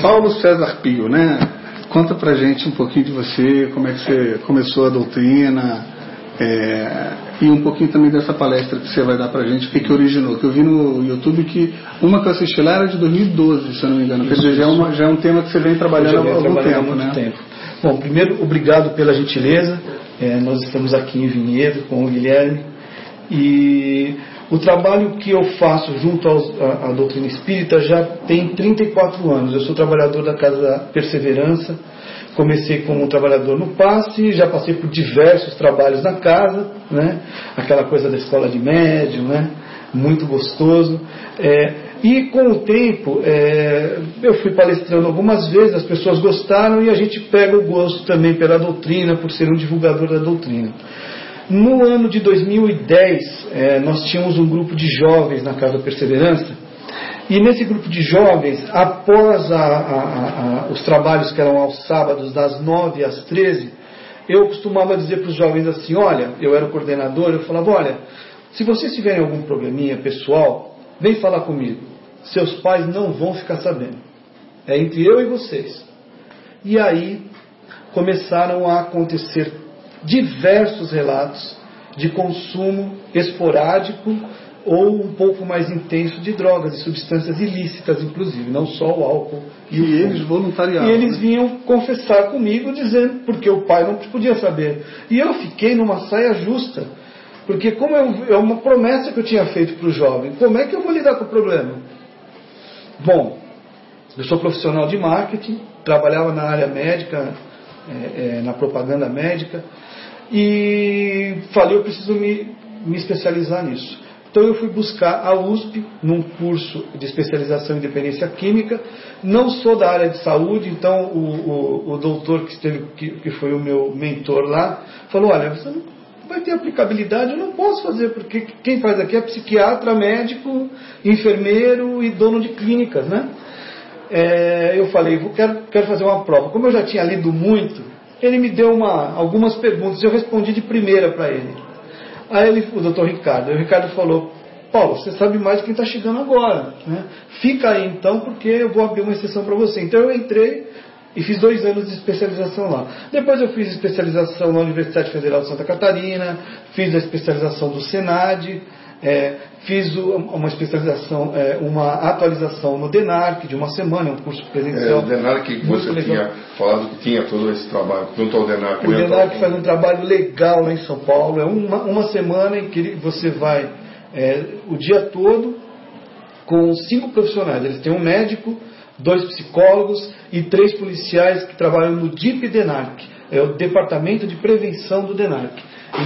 Paulo César Pio, né? Conta pra gente um pouquinho de você, como é que você começou a doutrina, é, e um pouquinho também dessa palestra que você vai dar pra gente, o que, que originou. Que eu vi no YouTube que uma que eu assisti lá era de 2012, se eu não me engano. Quer dizer, já é, uma, já é um tema que você vem trabalhando há algum tempo, né? Tempo. Bom, primeiro, obrigado pela gentileza. É, nós estamos aqui em Vinhedo com o Guilherme. E o trabalho que eu faço junto à doutrina espírita já tem 34 anos. Eu sou trabalhador da Casa Perseverança. Comecei como trabalhador no passe, já passei por diversos trabalhos na casa, né? aquela coisa da escola de médium, né? muito gostoso. É, e com o tempo, é, eu fui palestrando algumas vezes, as pessoas gostaram e a gente pega o gosto também pela doutrina, por ser um divulgador da doutrina. No ano de 2010, é, nós tínhamos um grupo de jovens na Casa Perseverança, e nesse grupo de jovens, após a, a, a, os trabalhos que eram aos sábados, das 9 às 13, eu costumava dizer para os jovens assim: olha, eu era o coordenador, eu falava: olha, se vocês tiverem algum probleminha pessoal, vem falar comigo. Seus pais não vão ficar sabendo. É entre eu e vocês. E aí começaram a acontecer diversos relatos de consumo esporádico ou um pouco mais intenso de drogas e substâncias ilícitas, inclusive, não só o álcool. E, e eles voluntariavam. E eles vinham confessar comigo, dizendo, porque o pai não podia saber. E eu fiquei numa saia justa, porque como é uma promessa que eu tinha feito para o jovem, como é que eu vou lidar com o problema? Bom, eu sou profissional de marketing, trabalhava na área médica, é, é, na propaganda médica, e falei, eu preciso me, me especializar nisso. Então eu fui buscar a USP num curso de especialização em dependência química. Não sou da área de saúde, então o, o, o doutor que, esteve, que, que, foi o meu mentor lá falou: olha, você não vai ter aplicabilidade, eu não posso fazer, porque quem faz aqui é psiquiatra, médico, enfermeiro e dono de clínicas, né? É, eu falei, quero, quero fazer uma prova. Como eu já tinha lido muito, ele me deu uma, algumas perguntas, eu respondi de primeira para ele. Aí ele, o doutor Ricardo, o Ricardo falou, Paulo, você sabe mais quem está chegando agora. Né? Fica aí então, porque eu vou abrir uma exceção para você. Então eu entrei e fiz dois anos de especialização lá. Depois eu fiz especialização na Universidade Federal de Santa Catarina, fiz a especialização do Senad, é, fiz uma especialização, é, uma atualização no DENARC de uma semana, um curso presencial. É, o DENARC que você legal. tinha falado que tinha todo esse trabalho, junto ao DENARC. O DENARC faz um trabalho legal lá em São Paulo, é uma, uma semana em que você vai é, o dia todo com cinco profissionais. Eles têm um médico, dois psicólogos e três policiais que trabalham no DIP DENARC, é o Departamento de Prevenção do DENARC.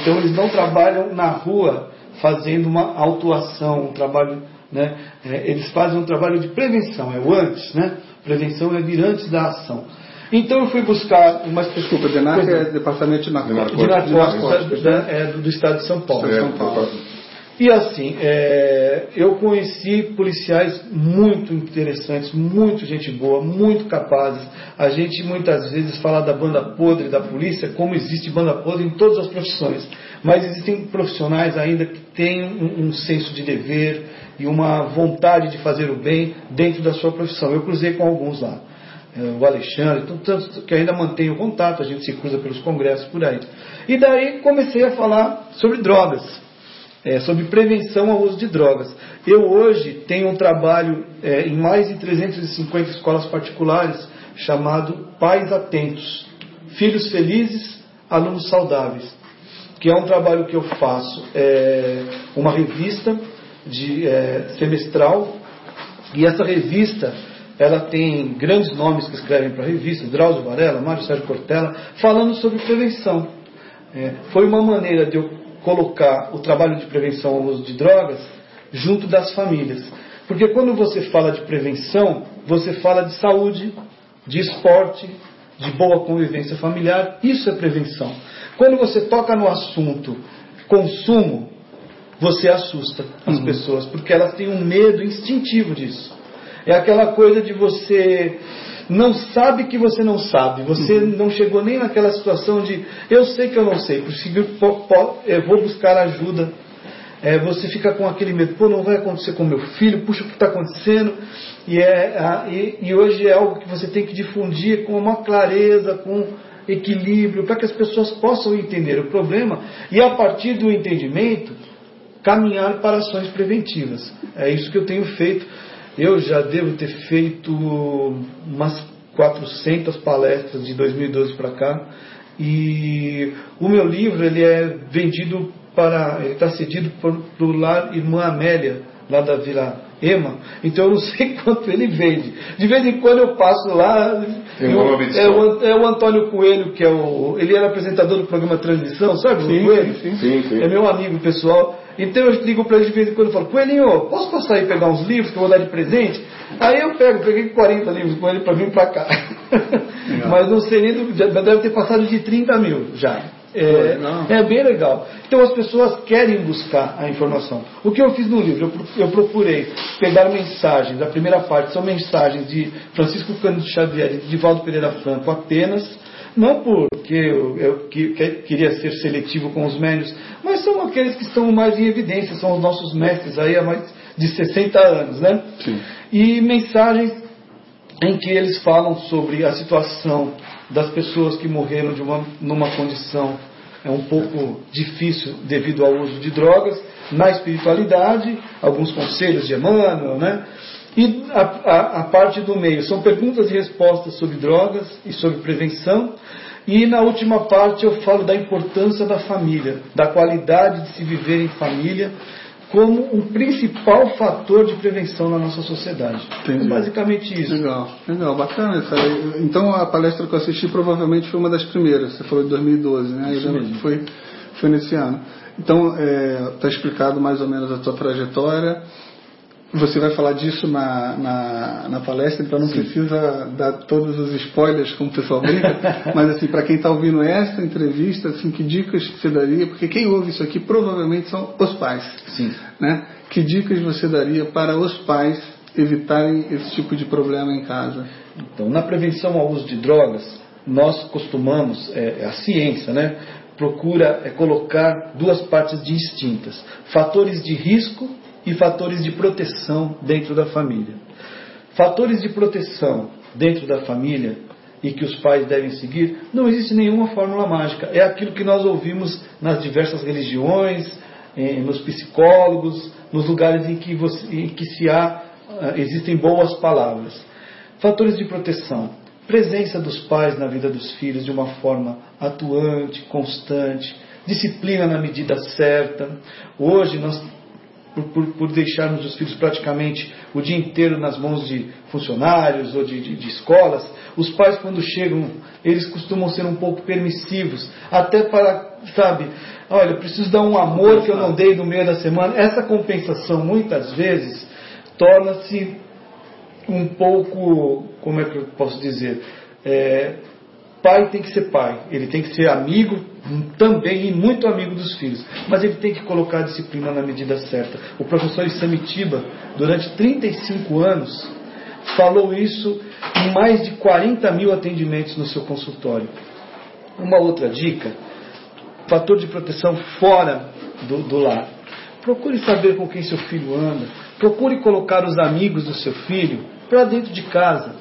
Então eles não trabalham na rua fazendo uma autuação, um trabalho, né? É, eles fazem um trabalho de prevenção, é o antes, né? Prevenção é vir antes da ação. Então eu fui buscar uma Desculpa, DENARC é Departamento de Narcóticos, de narcóticos, né? é, do, do, Estado de São Paulo. São Paulo. E assim, é, eu conheci policiais muito interessantes, muito gente boa, muito capazes. A gente muitas vezes fala da banda podre da polícia, como existe banda podre em todas as profissões. Mas existem profissionais ainda que têm um, um senso de dever e uma vontade de fazer o bem dentro da sua profissão. Eu cruzei com alguns lá. É, o Alexandre, tanto que ainda mantenho contato, a gente se cruza pelos congressos por aí. E daí comecei a falar sobre drogas é, sobre prevenção ao uso de drogas. Eu hoje tenho um trabalho é, em mais de 350 escolas particulares chamado Pais Atentos, Filhos Felizes, Alunos Saudáveis, que é um trabalho que eu faço, é, uma revista de, é, semestral, e essa revista ela tem grandes nomes que escrevem para a revista, Drauzio Varela, Mário Sérgio Cortella, falando sobre prevenção. É, foi uma maneira de eu colocar o trabalho de prevenção ao uso de drogas junto das famílias. Porque quando você fala de prevenção, você fala de saúde, de esporte, de boa convivência familiar, isso é prevenção. Quando você toca no assunto consumo, você assusta as uhum. pessoas, porque elas têm um medo instintivo disso. É aquela coisa de você não sabe que você não sabe. Você uhum. não chegou nem naquela situação de eu sei que eu não sei, eu vou buscar ajuda. É, você fica com aquele medo, pô, não vai acontecer com meu filho, puxa, o que está acontecendo? E, é, e, e hoje é algo que você tem que difundir com uma clareza, com equilíbrio, para que as pessoas possam entender o problema e, a partir do entendimento, caminhar para ações preventivas. É isso que eu tenho feito. Eu já devo ter feito umas 400 palestras de 2012 para cá. E o meu livro ele é vendido para, ele está cedido para o lar Irmã Amélia, lá da Vila Ema, então eu não sei quanto ele vende. De vez em quando eu passo lá. Eu, é, o, é, o, Antônio Coelho, que é o. Ele era apresentador do programa Transmissão, sabe? Sim, Coelho? Sim, sim, sim, É meu amigo pessoal. Então eu ligo para ele de vez em quando e falo, Coelhinho, posso passar aí pegar uns livros que eu vou dar de presente? Aí eu pego, peguei 40 livros com ele para vir para cá. Mas não sei nem, deve ter passado de 30 mil já. É, é, bem legal. Então as pessoas querem buscar a informação. O que eu fiz no livro? Eu, procurei pegar mensagens, a primeira parte são mensagens de Francisco Cândido Xavier e de Valdo Pereira Franco apenas, não porque eu, eu que, que, queria ser seletivo com os médios, mas são aqueles que estão mais em evidência, são os nossos mestres aí há mais de 60 anos, né? Sim. E mensagens em que eles falam sobre a situação das pessoas que morreram de uma, numa condição é um pouco difícil devido ao uso de drogas, na espiritualidade, alguns conselhos de Emmanuel, né? E a, a, a, parte do meio são perguntas e respostas sobre drogas e sobre prevenção. E na última parte eu falo da importância da família, da qualidade de se viver em família como um principal fator de prevenção na nossa sociedade. Entendi. É basicamente isso. Legal, legal, bacana. Então a palestra que eu assisti provavelmente foi uma das primeiras. Você falou de 2012, né? Isso mesmo. Foi, foi nesse ano. Então está é, tá explicado mais ou menos a tua trajetória. Você vai falar disso na, na, na palestra, então não Sim. precisa dar todos os spoilers, como o pessoal brinca, mas assim, para quem está ouvindo essa entrevista, assim, que dicas você daria? Porque quem ouve isso aqui provavelmente são os pais. Sim. Né? Que dicas você daria para os pais evitarem esse tipo de problema em casa? Então, na prevenção ao uso de drogas, nós costumamos, é, é a ciência, né? Procura é, colocar duas partes distintas: fatores de risco e fatores de proteção dentro da família. Fatores de proteção dentro da família e que os pais devem seguir, não existe nenhuma fórmula mágica. É aquilo que nós ouvimos nas diversas religiões, nos psicólogos, nos lugares em que, você, em que se há, ah, existem boas palavras. Fatores de proteção. Presença dos pais na vida dos filhos de uma forma atuante, constante, disciplina na medida certa. Hoje nós por, por, por, deixarmos os filhos praticamente o dia inteiro nas mãos de funcionários ou de, de, de, escolas, os pais, quando chegam, eles costumam ser um pouco permissivos, até para, sabe, olha, preciso dar um amor que eu não dei no meio da semana. Essa compensação, muitas vezes, torna-se um pouco, como é que eu posso dizer, é, pai tem que ser pai, ele tem que ser amigo também e muito amigo dos filhos, mas ele tem que colocar a disciplina na medida certa. O professor Isamitiba, durante 35 anos, falou isso em mais de 40 mil atendimentos no seu consultório. Uma outra dica: fator de proteção fora do, do lar. Procure saber com quem seu filho anda. Procure colocar os amigos do seu filho para dentro de casa.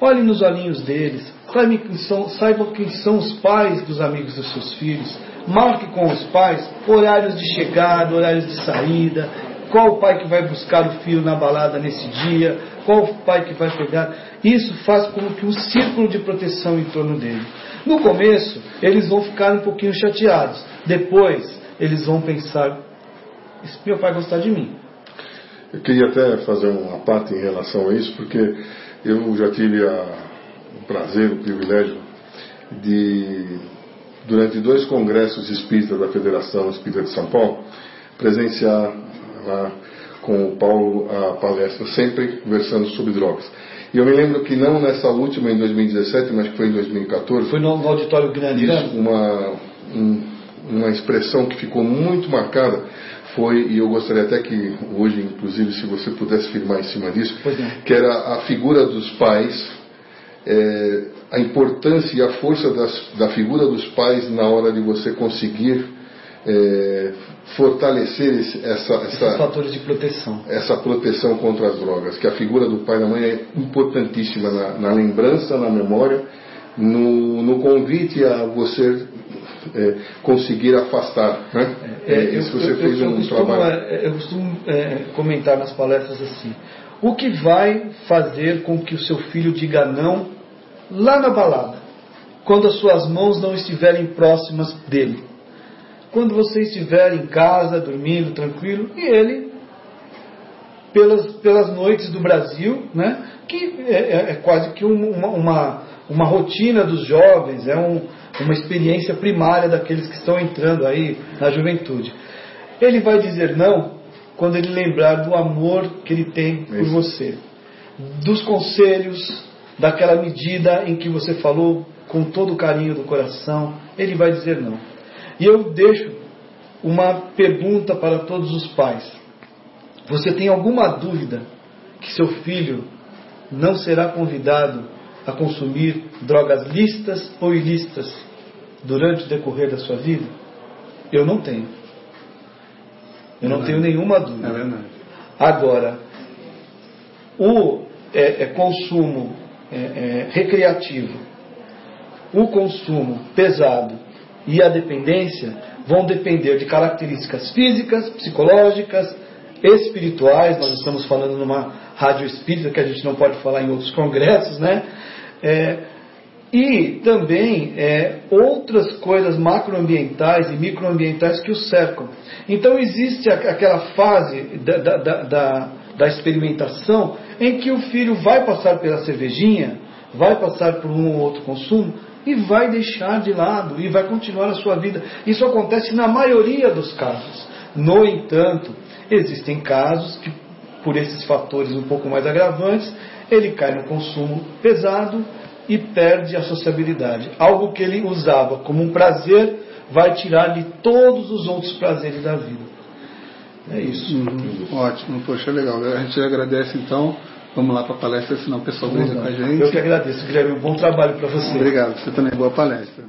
Olhe nos olhinhos deles. Saiba quem, são, quem são os pais dos amigos dos seus filhos. Marque com os pais horários de chegada, horários de saída. Qual o pai que vai buscar o filho na balada nesse dia? Qual o pai que vai pegar? Isso faz como que um círculo de proteção em torno dele. No começo, eles vão ficar um pouquinho chateados. Depois, eles vão pensar: meu pai gostar de mim. Eu queria até fazer uma parte em relação a isso, porque eu já tive a, o prazer, o privilégio de, durante dois congressos espíritas da Federação Espírita de São Paulo, presenciar lá com o Paulo a palestra, sempre conversando sobre drogas. E eu me lembro que não nessa última, em 2017, mas que foi em 2014. Foi no, auditório grande, isso, né? Uma, um, uma expressão que ficou muito marcada foi, e eu gostaria até que hoje, inclusive, se você pudesse firmar em cima disso, que era a figura dos pais, é, a importância e a força das, da figura dos pais na hora de você conseguir é, fortalecer esse, essa, essa, fatores de proteção. Essa proteção contra as drogas, que a figura do pai e da mãe é importantíssima na, na lembrança, na memória, no, no, convite a você é, conseguir afastar. Né? É, é, isso você eu, fez eu, um costumo, trabalho. É, eu costumo é, comentar nas palestras assim: o que vai fazer com que o seu filho diga não lá na balada, quando as suas mãos não estiverem próximas dele? quando você estiver em casa, dormindo, tranquilo, e ele, pelas, pelas noites do Brasil, né, que é, é, é quase que uma, uma, uma, rotina dos jovens, é um, uma experiência primária daqueles que estão entrando aí na juventude. Ele vai dizer não quando ele lembrar do amor que ele tem por Isso. você, dos conselhos, daquela medida em que você falou com todo o carinho do coração, ele vai dizer não. E eu deixo uma pergunta para todos os pais. Você tem alguma dúvida que seu filho não será convidado a consumir drogas listas ou ilícitas durante o decorrer da sua vida? Eu não tenho. Eu não, não tenho nenhuma dúvida. É verdade. Agora, o é, é, consumo é, é recreativo, o consumo pesado e a dependência vão depender de características físicas, psicológicas, espirituais. Nós estamos falando numa rádio espírita que a gente não pode falar em outros congressos, né? É, e também é, outras coisas macroambientais e microambientais que o cercam. Então existe aquela fase da, da, da, da experimentação em que o filho vai passar pela cervejinha, vai passar por um ou outro consumo, e vai deixar de lado e vai continuar a sua vida. Isso acontece na maioria dos casos. No entanto, existem casos que, por esses fatores um pouco mais agravantes, ele cai no consumo pesado e perde a sociabilidade. Algo que ele usava como um prazer vai tirar-lhe todos os outros prazeres da vida. É isso. Uhum. Ótimo, poxa, legal. A gente agradece então. Vamos lá para a palestra, senão o pessoal brinca com a gente. Eu que agradeço, Guilherme. Um bom trabalho para você. Obrigado, você também. Boa palestra.